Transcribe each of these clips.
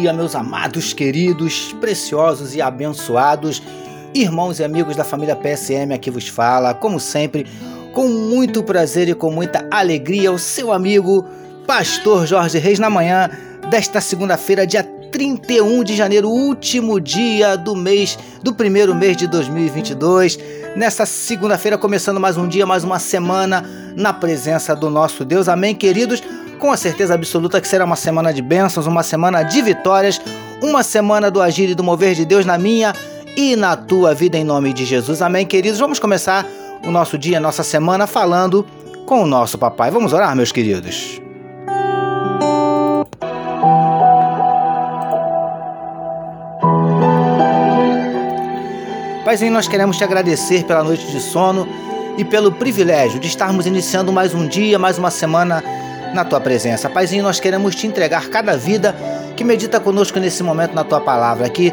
dia, meus amados, queridos, preciosos e abençoados irmãos e amigos da família PSM aqui vos fala, como sempre, com muito prazer e com muita alegria, o seu amigo Pastor Jorge Reis na manhã desta segunda-feira, dia 31 de janeiro, último dia do mês, do primeiro mês de 2022. Nessa segunda-feira, começando mais um dia, mais uma semana na presença do nosso Deus. Amém, queridos? Com a certeza absoluta que será uma semana de bênçãos, uma semana de vitórias, uma semana do agir e do mover de Deus na minha e na tua vida em nome de Jesus. Amém, queridos? Vamos começar o nosso dia, a nossa semana falando com o nosso papai. Vamos orar, meus queridos. Paizinho, nós queremos te agradecer pela noite de sono e pelo privilégio de estarmos iniciando mais um dia, mais uma semana na tua presença. Paizinho, nós queremos te entregar cada vida que medita conosco nesse momento na tua palavra, que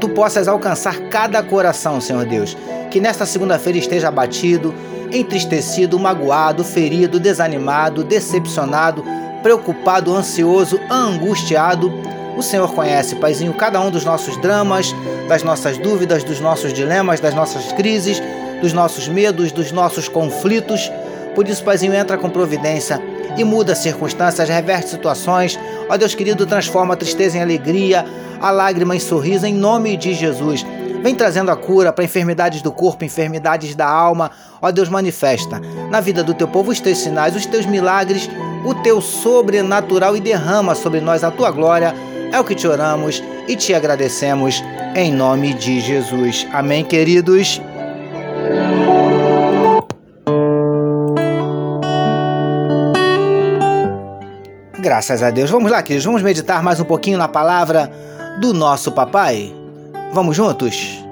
tu possas alcançar cada coração, Senhor Deus. Que nesta segunda-feira esteja abatido, entristecido, magoado, ferido, desanimado, decepcionado, preocupado, ansioso, angustiado. O Senhor conhece, Paizinho, cada um dos nossos dramas, das nossas dúvidas, dos nossos dilemas, das nossas crises, dos nossos medos, dos nossos conflitos. Por isso, Paizinho, entra com providência e muda circunstâncias, reverte situações. Ó Deus querido, transforma a tristeza em alegria, a lágrima em sorriso, em nome de Jesus. Vem trazendo a cura para enfermidades do corpo, enfermidades da alma. Ó Deus, manifesta na vida do teu povo os teus sinais, os teus milagres, o teu sobrenatural e derrama sobre nós a tua glória. É o que te oramos e te agradecemos em nome de Jesus. Amém, queridos. Graças a Deus. Vamos lá, queridos. Vamos meditar mais um pouquinho na palavra do nosso papai? Vamos juntos?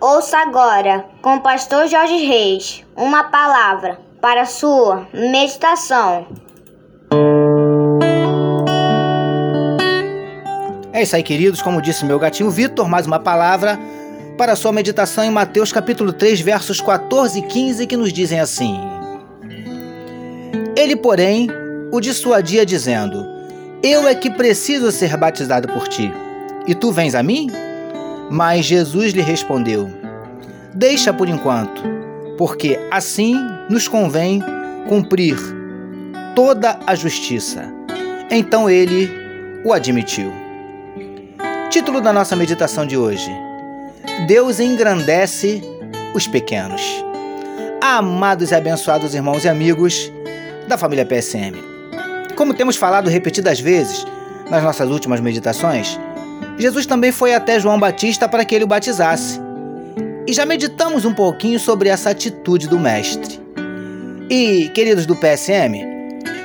Ouça agora, com o pastor Jorge Reis, uma palavra para sua meditação. É isso aí, queridos. Como disse meu gatinho Vitor, mais uma palavra para sua meditação em Mateus capítulo 3, versos 14 e 15, que nos dizem assim: Ele, porém, o dissuadia, dizendo: eu é que preciso ser batizado por ti. E tu vens a mim? Mas Jesus lhe respondeu: Deixa por enquanto, porque assim nos convém cumprir toda a justiça. Então ele o admitiu. Título da nossa meditação de hoje: Deus engrandece os pequenos. Amados e abençoados irmãos e amigos da família PSM. Como temos falado repetidas vezes nas nossas últimas meditações, Jesus também foi até João Batista para que ele o batizasse. E já meditamos um pouquinho sobre essa atitude do Mestre. E, queridos do PSM,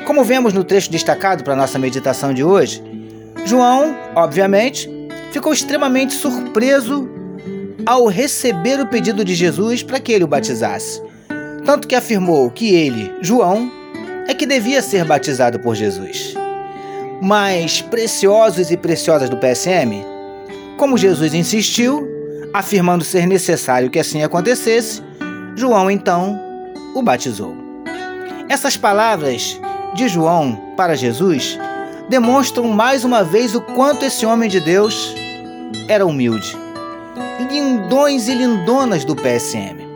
como vemos no trecho destacado para nossa meditação de hoje, João, obviamente, ficou extremamente surpreso ao receber o pedido de Jesus para que ele o batizasse. Tanto que afirmou que ele, João, é que devia ser batizado por Jesus. Mas, preciosos e preciosas do PSM, como Jesus insistiu, afirmando ser necessário que assim acontecesse, João então o batizou. Essas palavras de João para Jesus demonstram mais uma vez o quanto esse homem de Deus era humilde. Lindões e lindonas do PSM.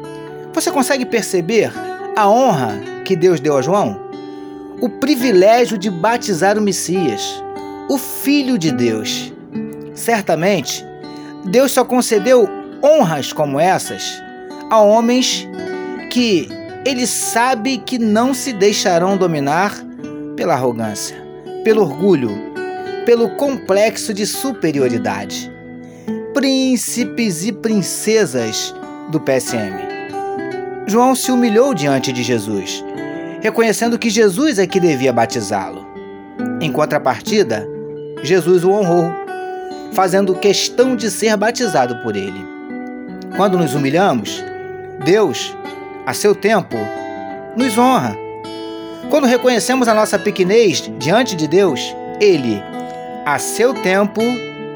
Você consegue perceber a honra que Deus deu a João? O privilégio de batizar o Messias, o Filho de Deus. Certamente, Deus só concedeu honras como essas a homens que ele sabe que não se deixarão dominar pela arrogância, pelo orgulho, pelo complexo de superioridade. Príncipes e princesas do PSM. João se humilhou diante de Jesus reconhecendo que Jesus é que devia batizá-lo. Em contrapartida, Jesus o honrou, fazendo questão de ser batizado por ele. Quando nos humilhamos, Deus, a seu tempo, nos honra. Quando reconhecemos a nossa pequenez diante de Deus, Ele, a seu tempo,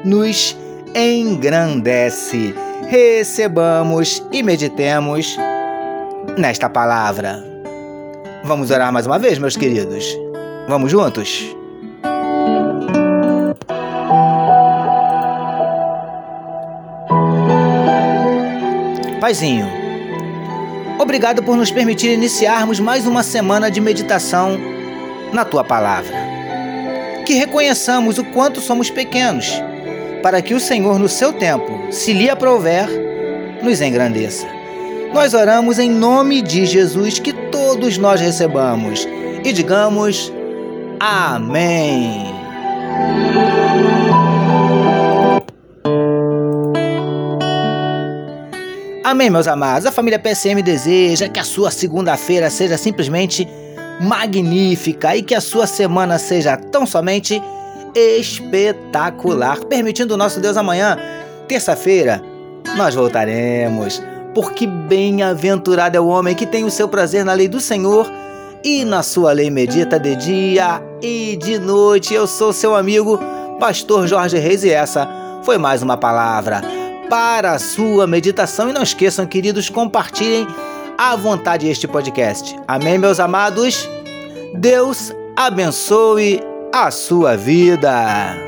nos engrandece. Recebamos e meditemos nesta palavra. Vamos orar mais uma vez, meus queridos? Vamos juntos? Paizinho, obrigado por nos permitir iniciarmos mais uma semana de meditação na tua palavra. Que reconheçamos o quanto somos pequenos, para que o Senhor, no seu tempo, se lhe aprouver, nos engrandeça. Nós oramos em nome de Jesus que todos nós recebamos e digamos Amém. Amém, meus amados. A família PSM deseja que a sua segunda-feira seja simplesmente magnífica e que a sua semana seja tão somente espetacular. Permitindo o nosso Deus amanhã, terça-feira, nós voltaremos. Porque bem-aventurado é o homem que tem o seu prazer na lei do Senhor e na sua lei medita de dia e de noite. Eu sou seu amigo, Pastor Jorge Reis, e essa foi mais uma palavra para a sua meditação. E não esqueçam, queridos, compartilhem à vontade este podcast. Amém, meus amados? Deus abençoe a sua vida.